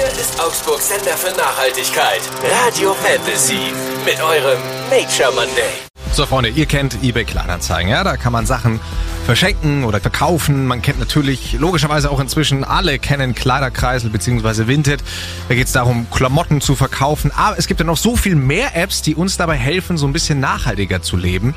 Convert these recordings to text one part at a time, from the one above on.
Hier ist Augsburg Sender für Nachhaltigkeit. Radio Fantasy. Mit eurem Nature Monday. So, Freunde, ihr kennt eBay Kleinanzeigen, ja? Da kann man Sachen verschenken oder verkaufen. Man kennt natürlich logischerweise auch inzwischen alle kennen Kleiderkreisel bzw. Vinted. Da geht es darum, Klamotten zu verkaufen. Aber es gibt ja noch so viel mehr Apps, die uns dabei helfen, so ein bisschen nachhaltiger zu leben.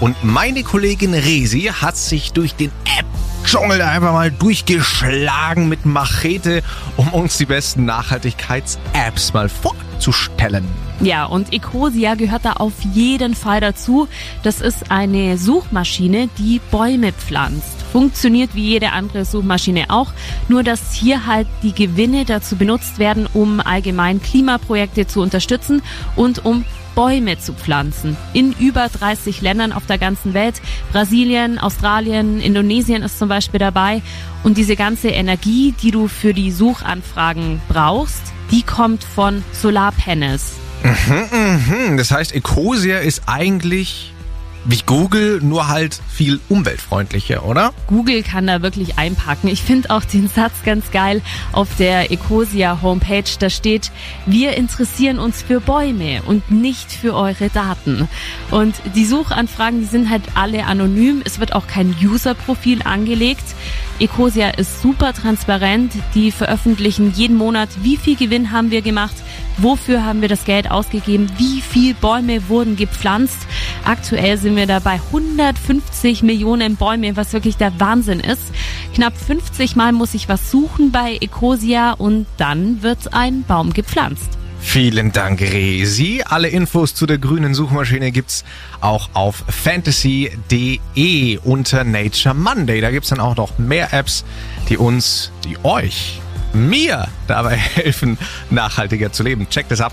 Und meine Kollegin Resi hat sich durch den App Dschungel einfach mal durchgeschlagen mit Machete, um uns die besten Nachhaltigkeits-Apps mal vorzustellen. Ja, und Ecosia gehört da auf jeden Fall dazu. Das ist eine Suchmaschine, die Bäume pflanzt. Funktioniert wie jede andere Suchmaschine auch, nur dass hier halt die Gewinne dazu benutzt werden, um allgemein Klimaprojekte zu unterstützen und um Bäume zu pflanzen. In über 30 Ländern auf der ganzen Welt. Brasilien, Australien, Indonesien ist zum Beispiel dabei. Und diese ganze Energie, die du für die Suchanfragen brauchst, die kommt von Solarpanels. Mhm, mhm. Das heißt, Ecosia ist eigentlich wie Google, nur halt viel umweltfreundlicher, oder? Google kann da wirklich einpacken. Ich finde auch den Satz ganz geil auf der Ecosia Homepage. Da steht, wir interessieren uns für Bäume und nicht für eure Daten. Und die Suchanfragen, die sind halt alle anonym. Es wird auch kein User-Profil angelegt. Ecosia ist super transparent. Die veröffentlichen jeden Monat, wie viel Gewinn haben wir gemacht, wofür haben wir das Geld ausgegeben, wie viel Bäume wurden gepflanzt. Aktuell sind wir da bei 150 Millionen Bäume, was wirklich der Wahnsinn ist. Knapp 50 Mal muss ich was suchen bei Ecosia und dann wird ein Baum gepflanzt. Vielen Dank, Resi. Alle Infos zu der grünen Suchmaschine gibt's auch auf fantasy.de unter Nature Monday. Da gibt's dann auch noch mehr Apps, die uns, die euch, mir dabei helfen, nachhaltiger zu leben. Checkt es ab.